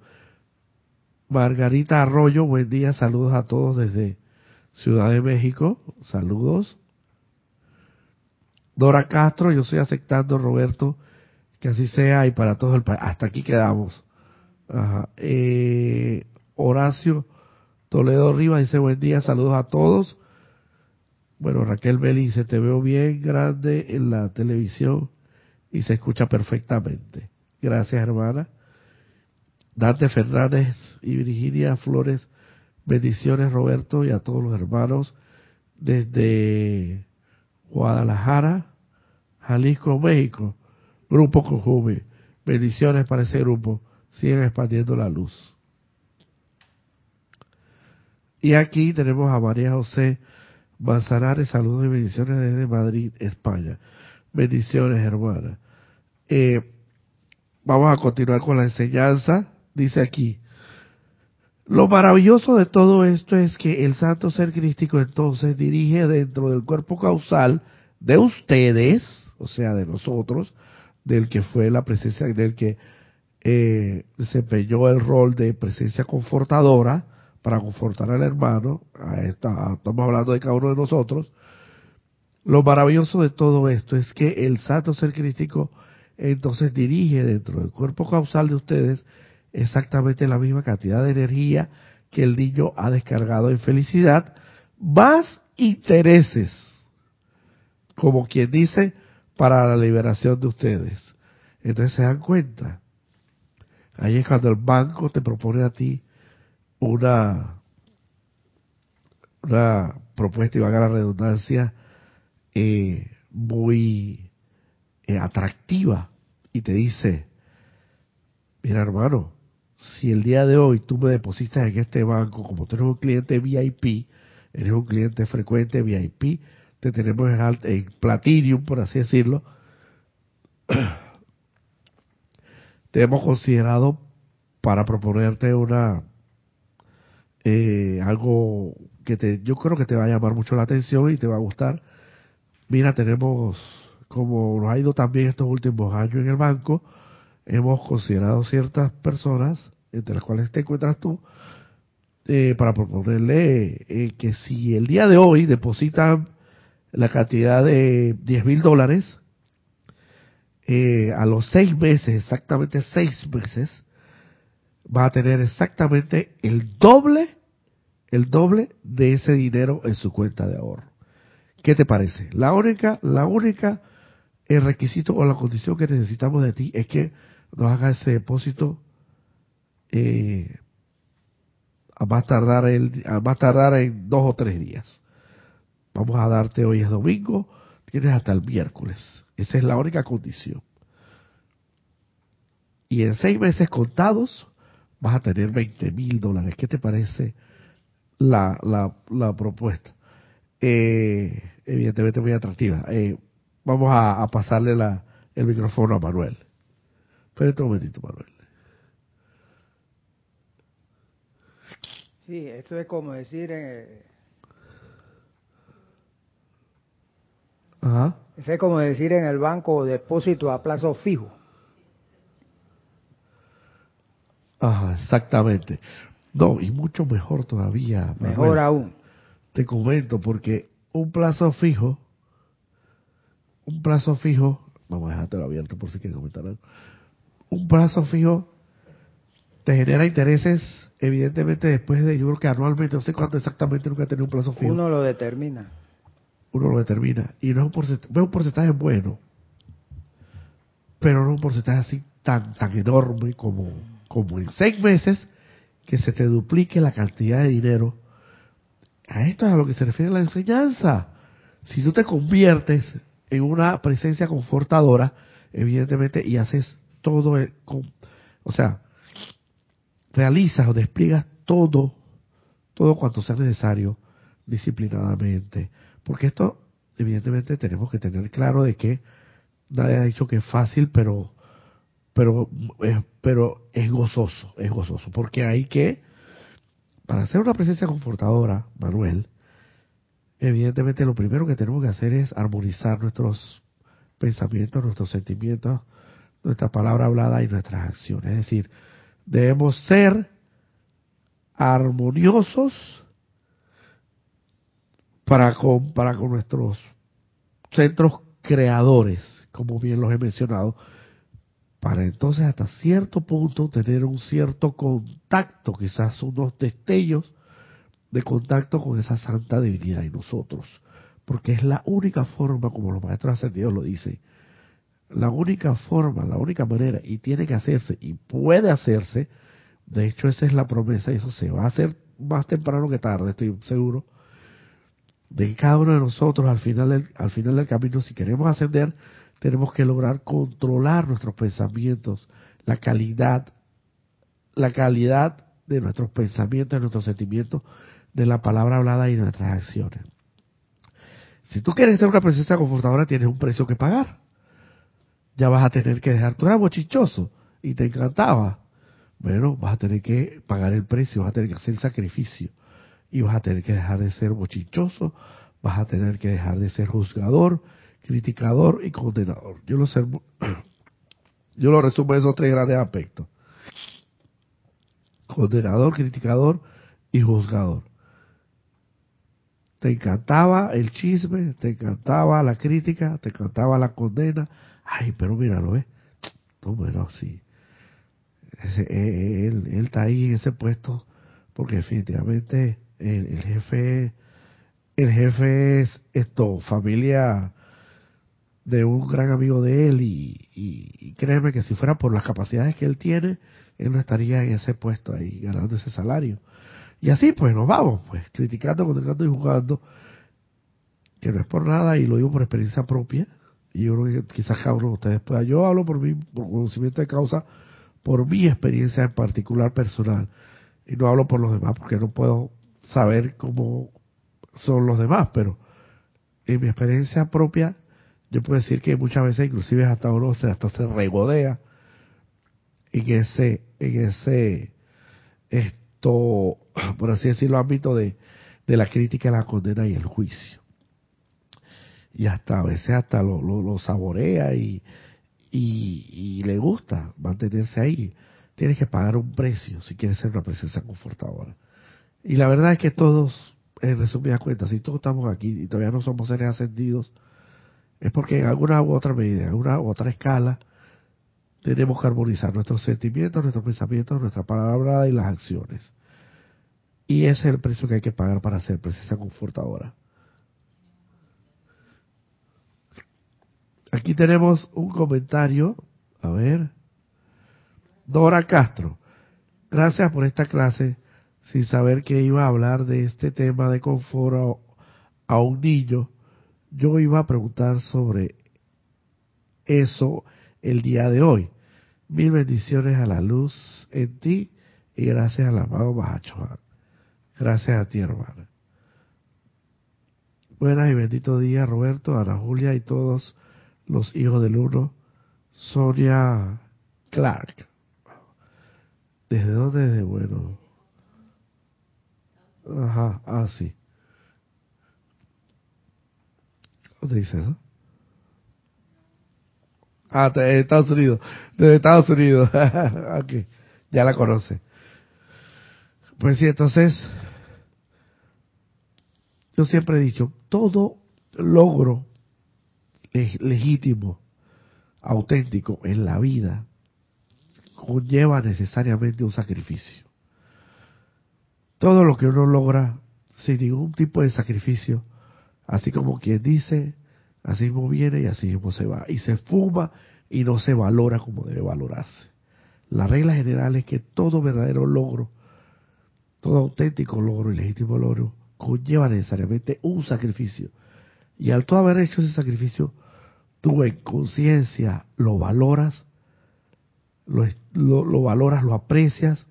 Margarita Arroyo, buen día, saludos a todos desde Ciudad de México. Saludos. Dora Castro, yo estoy aceptando, Roberto, que así sea y para todo el país. Hasta aquí quedamos. Eh, Horacio Toledo Rivas dice buen día, saludos a todos. Bueno, Raquel dice, te veo bien grande en la televisión y se escucha perfectamente. Gracias, hermana. Dante Fernández y Virginia Flores, bendiciones, Roberto, y a todos los hermanos desde Guadalajara, Jalisco, México, Grupo Cojume. Bendiciones para ese grupo. Sigan expandiendo la luz. Y aquí tenemos a María José Manzanares. Saludos y bendiciones desde Madrid, España. Bendiciones, hermana. Eh, vamos a continuar con la enseñanza. Dice aquí, lo maravilloso de todo esto es que el santo ser crístico entonces dirige dentro del cuerpo causal de ustedes, o sea, de nosotros, del que fue la presencia, del que eh, desempeñó el rol de presencia confortadora para confortar al hermano, a esta, estamos hablando de cada uno de nosotros, lo maravilloso de todo esto es que el santo ser crístico entonces dirige dentro del cuerpo causal de ustedes exactamente la misma cantidad de energía que el niño ha descargado en felicidad, más intereses, como quien dice, para la liberación de ustedes. Entonces se dan cuenta. Ahí es cuando el banco te propone a ti una, una propuesta, y valga la redundancia, eh, muy eh, atractiva y te dice, mira hermano, si el día de hoy tú me depositas en este banco, como tú eres un cliente VIP, eres un cliente frecuente VIP, te tenemos en, en Platinum, por así decirlo, te hemos considerado para proponerte una eh, algo que te yo creo que te va a llamar mucho la atención y te va a gustar. Mira tenemos como nos ha ido también estos últimos años en el banco hemos considerado ciertas personas entre las cuales te encuentras tú eh, para proponerle eh, que si el día de hoy depositan la cantidad de 10 mil dólares eh, a los seis meses, exactamente seis meses, va a tener exactamente el doble, el doble de ese dinero en su cuenta de ahorro. ¿Qué te parece? La única, la única, el requisito o la condición que necesitamos de ti es que nos haga ese depósito eh, a tardar el, a tardar en dos o tres días. Vamos a darte hoy es domingo, tienes hasta el miércoles. Esa es la única condición. Y en seis meses contados vas a tener 20 mil dólares. ¿Qué te parece la, la, propuesta? Eh, evidentemente muy atractiva. Eh, vamos a, pasarle la, el micrófono a Manuel. Espérate un momentito, Manuel. Sí, esto es como decir... Eh, Ajá. Eso es como decir en el banco depósito a plazo fijo. Ajá, exactamente. No, y mucho mejor todavía. Mejor aún. Te comento, porque un plazo fijo, un plazo fijo, vamos a dejártelo abierto por si quieres comentar algo. Un plazo fijo te genera intereses, evidentemente, después de, yo creo que anualmente, no sé cuánto exactamente nunca he tenido un plazo fijo. Uno lo determina. Uno lo determina. Y no es un porcentaje, un porcentaje bueno, pero no es un porcentaje así tan, tan enorme como, como en seis meses que se te duplique la cantidad de dinero. A esto es a lo que se refiere la enseñanza. Si tú te conviertes en una presencia confortadora, evidentemente, y haces todo, el, o sea, realizas o despliegas todo, todo cuanto sea necesario disciplinadamente. Porque esto, evidentemente, tenemos que tener claro de que nadie ha dicho que es fácil, pero, pero, eh, pero es gozoso, es gozoso. Porque hay que, para hacer una presencia confortadora, Manuel, evidentemente lo primero que tenemos que hacer es armonizar nuestros pensamientos, nuestros sentimientos, nuestra palabra hablada y nuestras acciones. Es decir, Debemos ser armoniosos para con, para con nuestros centros creadores, como bien los he mencionado, para entonces hasta cierto punto tener un cierto contacto, quizás unos destellos de contacto con esa santa divinidad en nosotros, porque es la única forma, como los maestros ascendidos lo dicen, la única forma, la única manera, y tiene que hacerse, y puede hacerse, de hecho esa es la promesa, y eso se va a hacer más temprano que tarde, estoy seguro, de cada uno de nosotros al final del, al final del camino, si queremos ascender, tenemos que lograr controlar nuestros pensamientos, la calidad, la calidad de nuestros pensamientos, de nuestros sentimientos, de la palabra hablada y de nuestras acciones. Si tú quieres ser una presencia confortadora, tienes un precio que pagar ya vas a tener que dejar, tu eras bochichoso y te encantaba. Bueno, vas a tener que pagar el precio, vas a tener que hacer el sacrificio y vas a tener que dejar de ser bochichoso, vas a tener que dejar de ser juzgador, criticador y condenador. Yo lo, yo lo resumo en esos tres grandes aspectos. Condenador, criticador y juzgador. Te encantaba el chisme, te encantaba la crítica, te encantaba la condena, Ay, pero míralo, ¿eh? No, bueno, sí. él, él, está ahí en ese puesto porque definitivamente el, jefe el jefe es esto familia de un gran amigo de él y, y, créeme que si fuera por las capacidades que él tiene él no estaría en ese puesto ahí ganando ese salario y así pues nos vamos pues criticando criticando y jugando que no es por nada y lo digo por experiencia propia y yo creo que quizás cada uno de ustedes pueda yo hablo por mi por conocimiento de causa por mi experiencia en particular personal. Y no hablo por los demás porque no puedo saber cómo son los demás, pero en mi experiencia propia, yo puedo decir que muchas veces inclusive hasta uno se, hasta se regodea en ese, en ese, esto, por así decirlo, ámbito de, de la crítica, la condena y el juicio. Y hasta a veces hasta lo, lo saborea y, y, le gusta mantenerse ahí, tienes que pagar un precio si quieres ser una presencia confortadora. Y la verdad es que todos, en resumidas cuentas, si todos estamos aquí y todavía no somos seres ascendidos, es porque en alguna u otra medida, en alguna u otra escala, tenemos que armonizar nuestros sentimientos, nuestros pensamientos, nuestra palabra y las acciones. Y ese es el precio que hay que pagar para ser presencia confortadora. Aquí tenemos un comentario. A ver. Dora Castro. Gracias por esta clase. Sin saber que iba a hablar de este tema de confort a, un niño, yo iba a preguntar sobre eso el día de hoy. Mil bendiciones a la luz en ti y gracias al amado Mahachohan. Gracias a ti, hermana. Buenas y bendito día, Roberto, Ana Julia y todos los hijos del uno, Sonia Clark. ¿Desde dónde? Desde bueno. Ajá, ah, sí. ¿Dónde dice eso? Ah, de Estados Unidos. De Estados Unidos. ok, ya la conoce. Pues sí, entonces, yo siempre he dicho, todo logro legítimo, auténtico en la vida, conlleva necesariamente un sacrificio. Todo lo que uno logra sin ningún tipo de sacrificio, así como quien dice, así mismo viene y así mismo se va. Y se fuma y no se valora como debe valorarse. La regla general es que todo verdadero logro, todo auténtico logro y legítimo logro, conlleva necesariamente un sacrificio. Y al tú haber hecho ese sacrificio, tú en conciencia lo valoras, lo, valoras, lo aprecias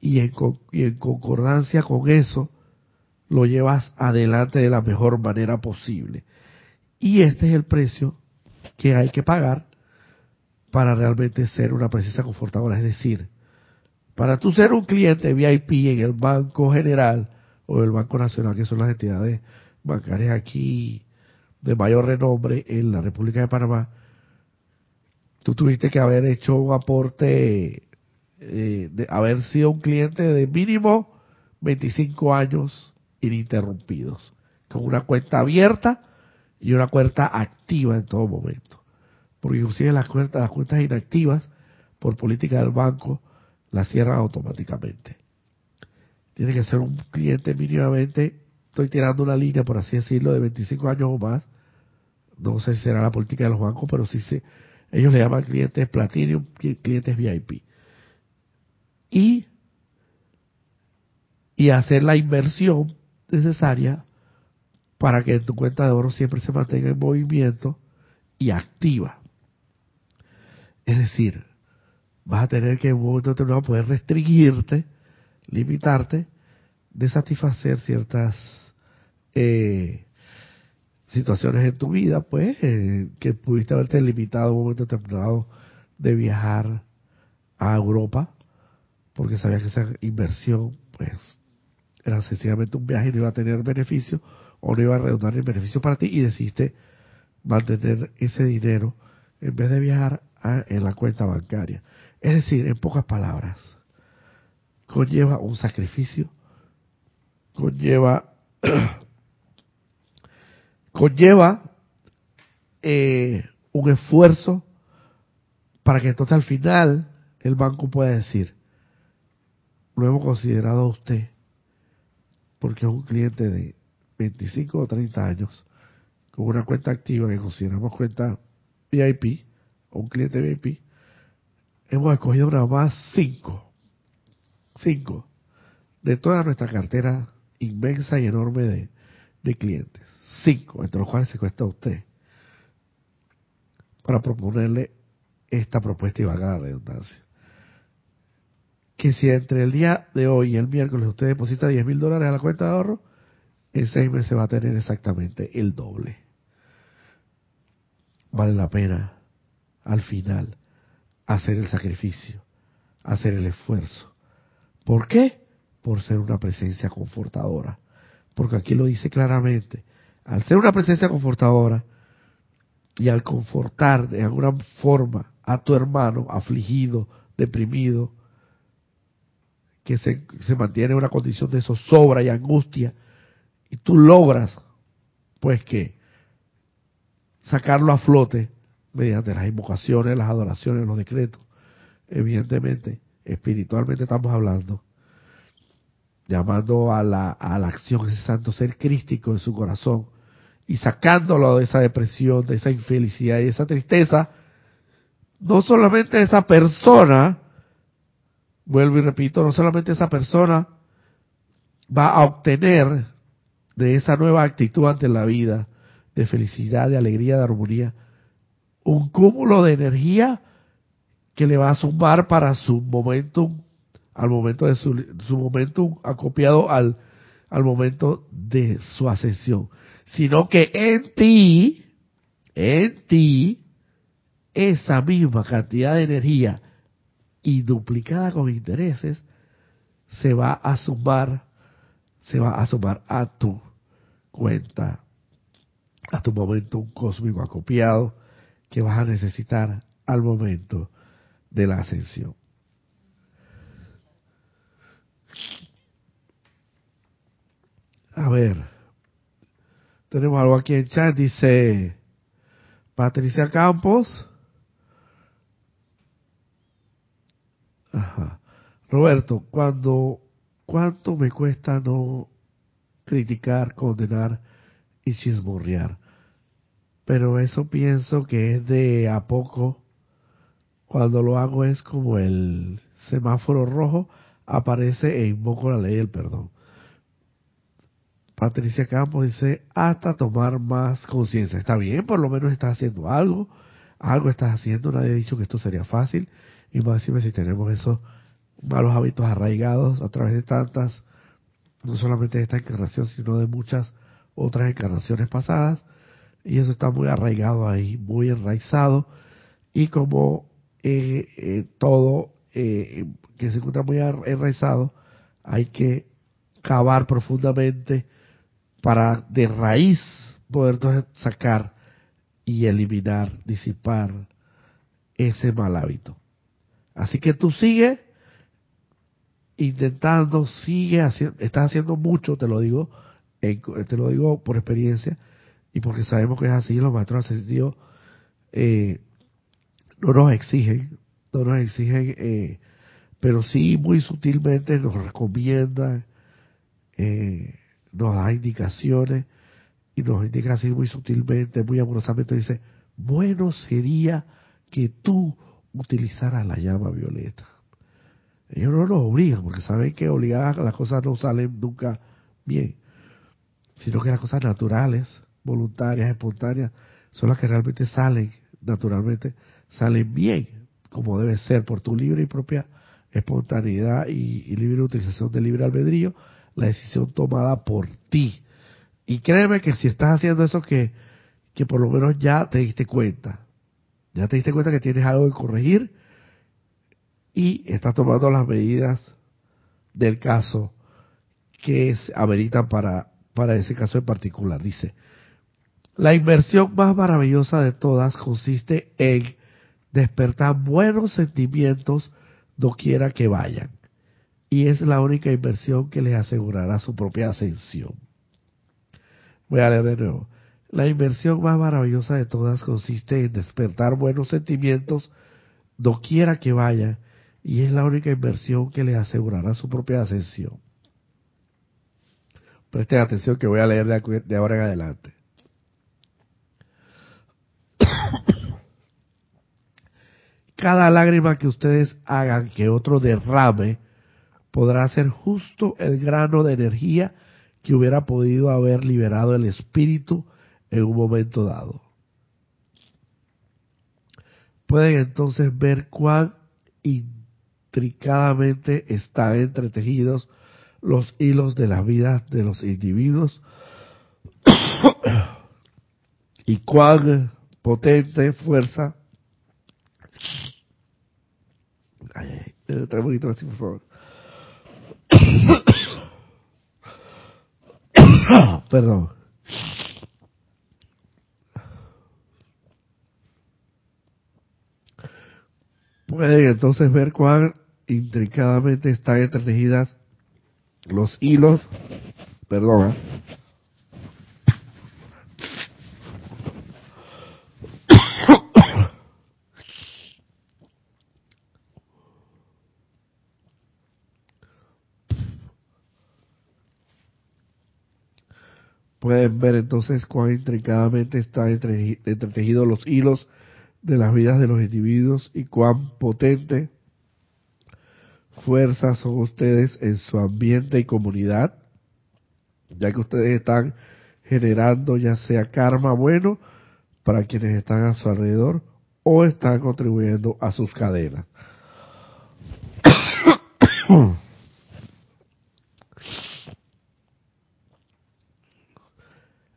y en, y en concordancia con eso lo llevas adelante de la mejor manera posible. Y este es el precio que hay que pagar para realmente ser una presencia confortadora. Es decir, para tú ser un cliente VIP en el Banco General o el Banco Nacional, que son las entidades bancarias aquí de mayor renombre en la República de Panamá, tú tuviste que haber hecho un aporte, eh, haber sido un cliente de mínimo 25 años ininterrumpidos, con una cuenta abierta y una cuenta activa en todo momento. Porque inclusive las cuentas, las cuentas inactivas, por política del banco, las cierran automáticamente. Tiene que ser un cliente mínimamente, estoy tirando una línea, por así decirlo, de 25 años o más, no sé si será la política de los bancos, pero sí se, ellos le llaman clientes Platinum, clientes VIP. Y, y hacer la inversión necesaria para que tu cuenta de oro siempre se mantenga en movimiento y activa. Es decir, vas a tener que en un momento determinado poder restringirte, limitarte de satisfacer ciertas eh, situaciones en tu vida, pues, eh, que pudiste haberte limitado un momento determinado de viajar a Europa, porque sabías que esa inversión, pues, era sencillamente un viaje y no iba a tener beneficio, o no iba a redundar en beneficio para ti, y decidiste mantener ese dinero en vez de viajar en la cuenta bancaria. Es decir, en pocas palabras, conlleva un sacrificio, conlleva conlleva eh, un esfuerzo para que entonces al final el banco puede decir, lo hemos considerado a usted porque es un cliente de 25 o 30 años con una cuenta activa que consideramos cuenta VIP o un cliente VIP, hemos escogido nada más 5, 5 de toda nuestra cartera inmensa y enorme de, de clientes, 5, entre los cuales se cuesta usted, para proponerle esta propuesta y valga la redundancia. Que si entre el día de hoy y el miércoles usted deposita 10 mil dólares a la cuenta de ahorro, seis meses va a tener exactamente el doble. Vale la pena, al final, hacer el sacrificio, hacer el esfuerzo. ¿Por qué? Por ser una presencia confortadora. Porque aquí lo dice claramente. Al ser una presencia confortadora y al confortar de alguna forma a tu hermano afligido, deprimido, que se, se mantiene en una condición de zozobra y angustia, tú logras, pues que, sacarlo a flote mediante las invocaciones, las adoraciones, los decretos, evidentemente, espiritualmente estamos hablando, llamando a la, a la acción ese santo ser crístico en su corazón y sacándolo de esa depresión, de esa infelicidad y de esa tristeza, no solamente esa persona, vuelvo y repito, no solamente esa persona va a obtener de esa nueva actitud ante la vida, de felicidad, de alegría, de armonía, un cúmulo de energía que le va a sumar para su momentum, al momento de su, su momentum acopiado al, al momento de su ascensión, sino que en ti, en ti, esa misma cantidad de energía y duplicada con intereses se va a sumar, se va a sumar a tu cuenta, a tu momento cósmico acopiado que vas a necesitar al momento de la ascensión. A ver, tenemos algo aquí en chat, dice Patricia Campos. Roberto, cuando cuánto me cuesta no criticar, condenar y chismorrear. Pero eso pienso que es de a poco. Cuando lo hago es como el semáforo rojo aparece e invoco la ley del perdón. Patricia Campos dice, hasta tomar más conciencia. Está bien, por lo menos estás haciendo algo. Algo estás haciendo. Nadie ha dicho que esto sería fácil y más si tenemos esos malos hábitos arraigados a través de tantas, no solamente de esta encarnación, sino de muchas otras encarnaciones pasadas, y eso está muy arraigado ahí, muy enraizado, y como eh, eh, todo eh, que se encuentra muy enraizado, hay que cavar profundamente para de raíz poder sacar y eliminar, disipar ese mal hábito. Así que tú sigue intentando, sigue haciendo, estás haciendo mucho, te lo digo, te lo digo por experiencia y porque sabemos que es así, los maestros ascendidos eh, no nos exigen, no nos exigen, eh, pero sí muy sutilmente nos recomiendan, eh, nos da indicaciones y nos indica así muy sutilmente, muy amorosamente, dice, bueno sería que tú utilizar a la llama violeta. Ellos no nos obligan, porque saben que obligadas las cosas no salen nunca bien, sino que las cosas naturales, voluntarias, espontáneas, son las que realmente salen, naturalmente, salen bien, como debe ser, por tu libre y propia espontaneidad y, y libre utilización del libre albedrío, la decisión tomada por ti. Y créeme que si estás haciendo eso que, que por lo menos ya te diste cuenta, ya te diste cuenta que tienes algo que corregir y estás tomando las medidas del caso que se ameritan para, para ese caso en particular. Dice, la inversión más maravillosa de todas consiste en despertar buenos sentimientos doquiera que vayan. Y es la única inversión que les asegurará su propia ascensión. Voy a leer de nuevo. La inversión más maravillosa de todas consiste en despertar buenos sentimientos doquiera que vaya, y es la única inversión que les asegurará su propia ascensión. Presten atención que voy a leer de ahora en adelante. Cada lágrima que ustedes hagan que otro derrame podrá ser justo el grano de energía que hubiera podido haber liberado el espíritu en un momento dado. Pueden entonces ver cuán intricadamente están entretejidos los hilos de las vidas de los individuos y cuán potente fuerza trae un poquito así, por favor. Perdón. Pueden entonces ver cuán intricadamente están entretejidas los hilos, perdón, ¿eh? Pueden ver entonces cuán intricadamente están entretejidos los hilos de las vidas de los individuos y cuán potente fuerza son ustedes en su ambiente y comunidad, ya que ustedes están generando ya sea karma bueno para quienes están a su alrededor o están contribuyendo a sus cadenas.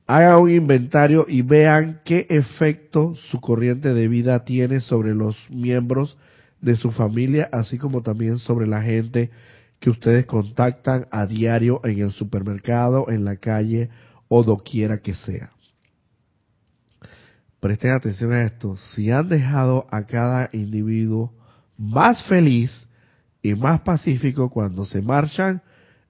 hagan un inventario y vean qué efecto su corriente de vida tiene sobre los miembros de su familia, así como también sobre la gente que ustedes contactan a diario en el supermercado, en la calle o doquiera que sea. Presten atención a esto. Si han dejado a cada individuo más feliz y más pacífico cuando se marchan,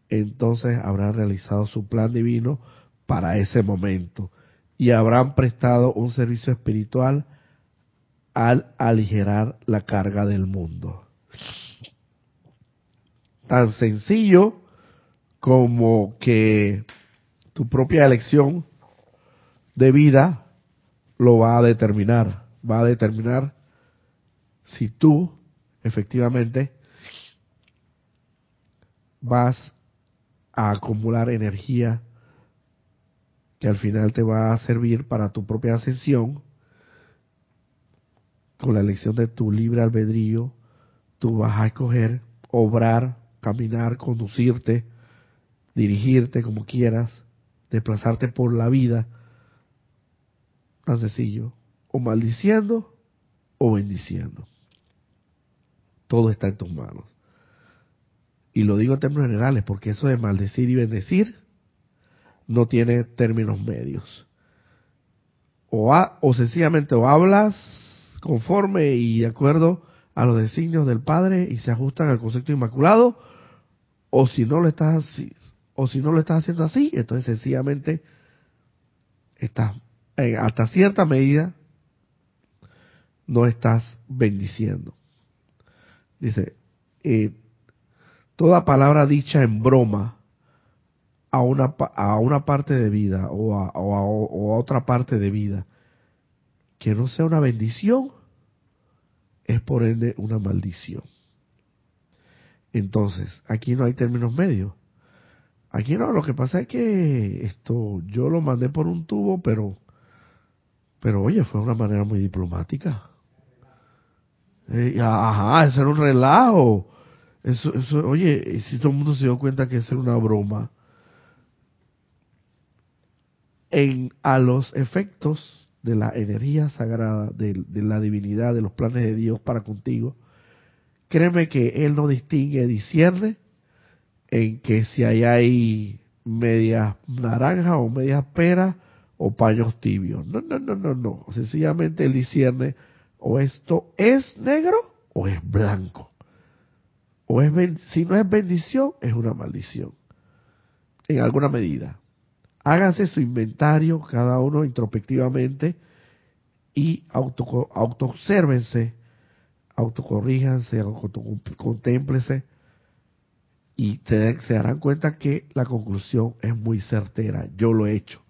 entonces habrán realizado su plan divino para ese momento y habrán prestado un servicio espiritual al aligerar la carga del mundo. Tan sencillo como que tu propia elección de vida lo va a determinar, va a determinar si tú efectivamente vas a acumular energía que al final te va a servir para tu propia ascensión, con la elección de tu libre albedrío, tú vas a escoger obrar, caminar, conducirte, dirigirte como quieras, desplazarte por la vida, tan sencillo, o maldiciendo o bendiciendo. Todo está en tus manos. Y lo digo en términos generales, porque eso de maldecir y bendecir no tiene términos medios. O, o sencillamente o hablas conforme y de acuerdo a los designios del Padre y se ajustan al concepto inmaculado, o si no lo estás así, o si no lo estás haciendo así, entonces sencillamente estás hasta cierta medida no estás bendiciendo. Dice, eh, toda palabra dicha en broma a una, a una parte de vida o, a, otra parte de vida que no sea una bendición, es por ende una maldición. Entonces, aquí no hay términos medios. Aquí no, lo que pasa es que esto yo lo mandé por un tubo, pero pero oye, fue una manera muy diplomática. Eh, ajá, ese era un relajo. Eso, eso, oye, si todo el mundo se dio cuenta que esa era una broma, en, a los efectos de la energía sagrada, de, la divinidad, de los planes de Dios para contigo, créeme que Él no distingue, discierne en que si hay, hay medias naranjas o medias peras o paños tibios. No, no, no, no, no. Sencillamente Él discierne o esto es negro o es blanco. O es si no es bendición, es una maldición. En alguna medida háganse su inventario cada uno introspectivamente y auto, autoobsérvense, autocorríjanse, contémplese y se darán cuenta que la conclusión es muy certera. Yo lo he hecho.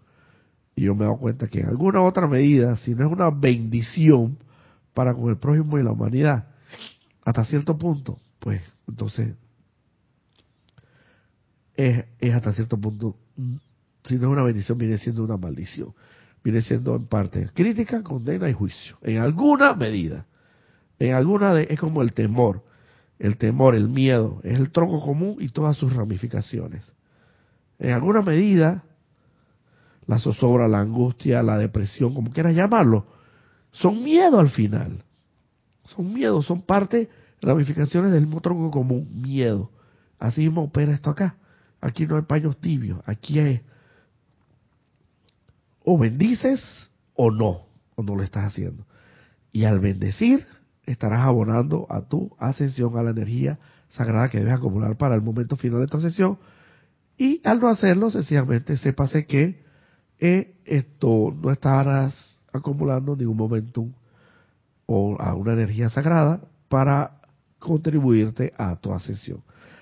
Y yo me he dado cuenta que en alguna otra medida, si no es una bendición para con el prójimo y la humanidad, hasta cierto punto, pues entonces es, es hasta cierto punto, si no es una bendición, viene siendo una maldición. Viene siendo en parte crítica, condena y juicio. En alguna medida. En alguna de, es como el temor. El temor, el miedo, es el tronco común y todas sus ramificaciones. En alguna medida, la zozobra, la angustia, la depresión, como quieras llamarlo, son miedo al final. Son miedo, son parte, ramificaciones del mismo tronco común, miedo. Así mismo opera esto acá. Aquí no hay paños tibios, aquí es o bendices o no, o no lo estás haciendo. Y al bendecir, estarás abonando a tu ascensión, a la energía sagrada que debes acumular para el momento final de tu ascensión. Y al no hacerlo, sencillamente sépase que eh, esto no estarás acumulando ningún momentum o a una energía sagrada para contribuirte a tu ascensión.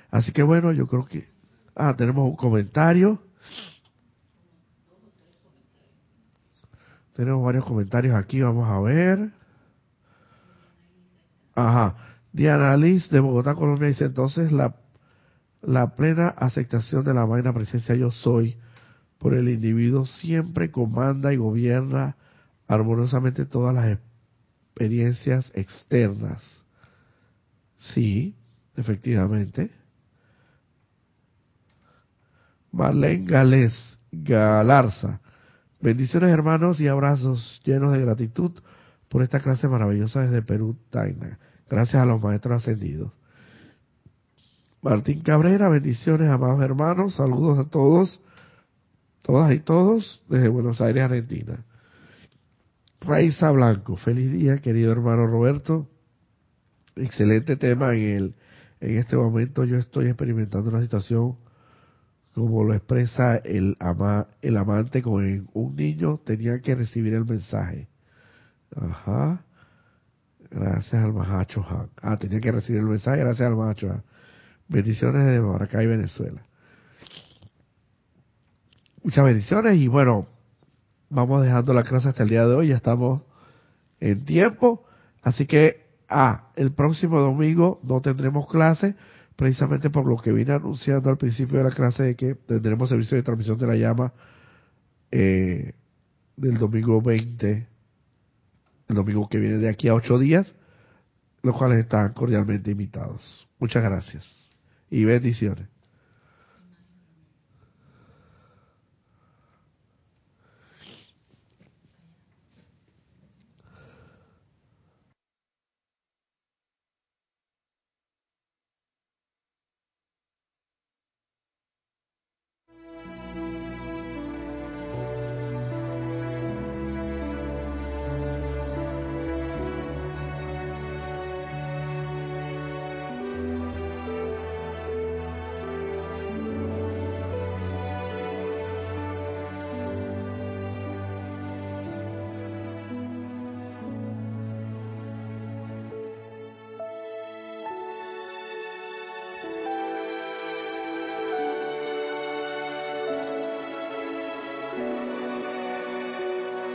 Así que bueno, yo creo que ah, tenemos un comentario. Tenemos varios comentarios aquí, vamos a ver. Ajá. Diana Liz de Bogotá, Colombia dice entonces la, plena aceptación de la vaina presencia yo soy por el individuo siempre comanda y gobierna armoniosamente todas las experiencias externas. Sí, efectivamente. Marlene Gales Galarza. Bendiciones hermanos y abrazos llenos de gratitud por esta clase maravillosa desde Perú, Taina. Gracias a los maestros ascendidos. Martín Cabrera, bendiciones amados hermanos, saludos a todos, todas y todos desde Buenos Aires, Argentina. Raiza Blanco, feliz día querido hermano Roberto. Excelente tema en el en este momento yo estoy experimentando una situación como lo expresa el, ama, el amante con un niño, tenía que recibir el mensaje. Ajá. Gracias al Mahacho Ah, tenía que recibir el mensaje, gracias al Mahacho Bendiciones de Maracay, Venezuela. Muchas bendiciones y bueno, vamos dejando la clase hasta el día de hoy, ya estamos en tiempo. Así que, ah, el próximo domingo no tendremos clase precisamente por lo que vine anunciando al principio de la clase de que tendremos servicio de transmisión de la llama eh, del domingo 20, el domingo que viene de aquí a ocho días, los cuales están cordialmente invitados. Muchas gracias y bendiciones.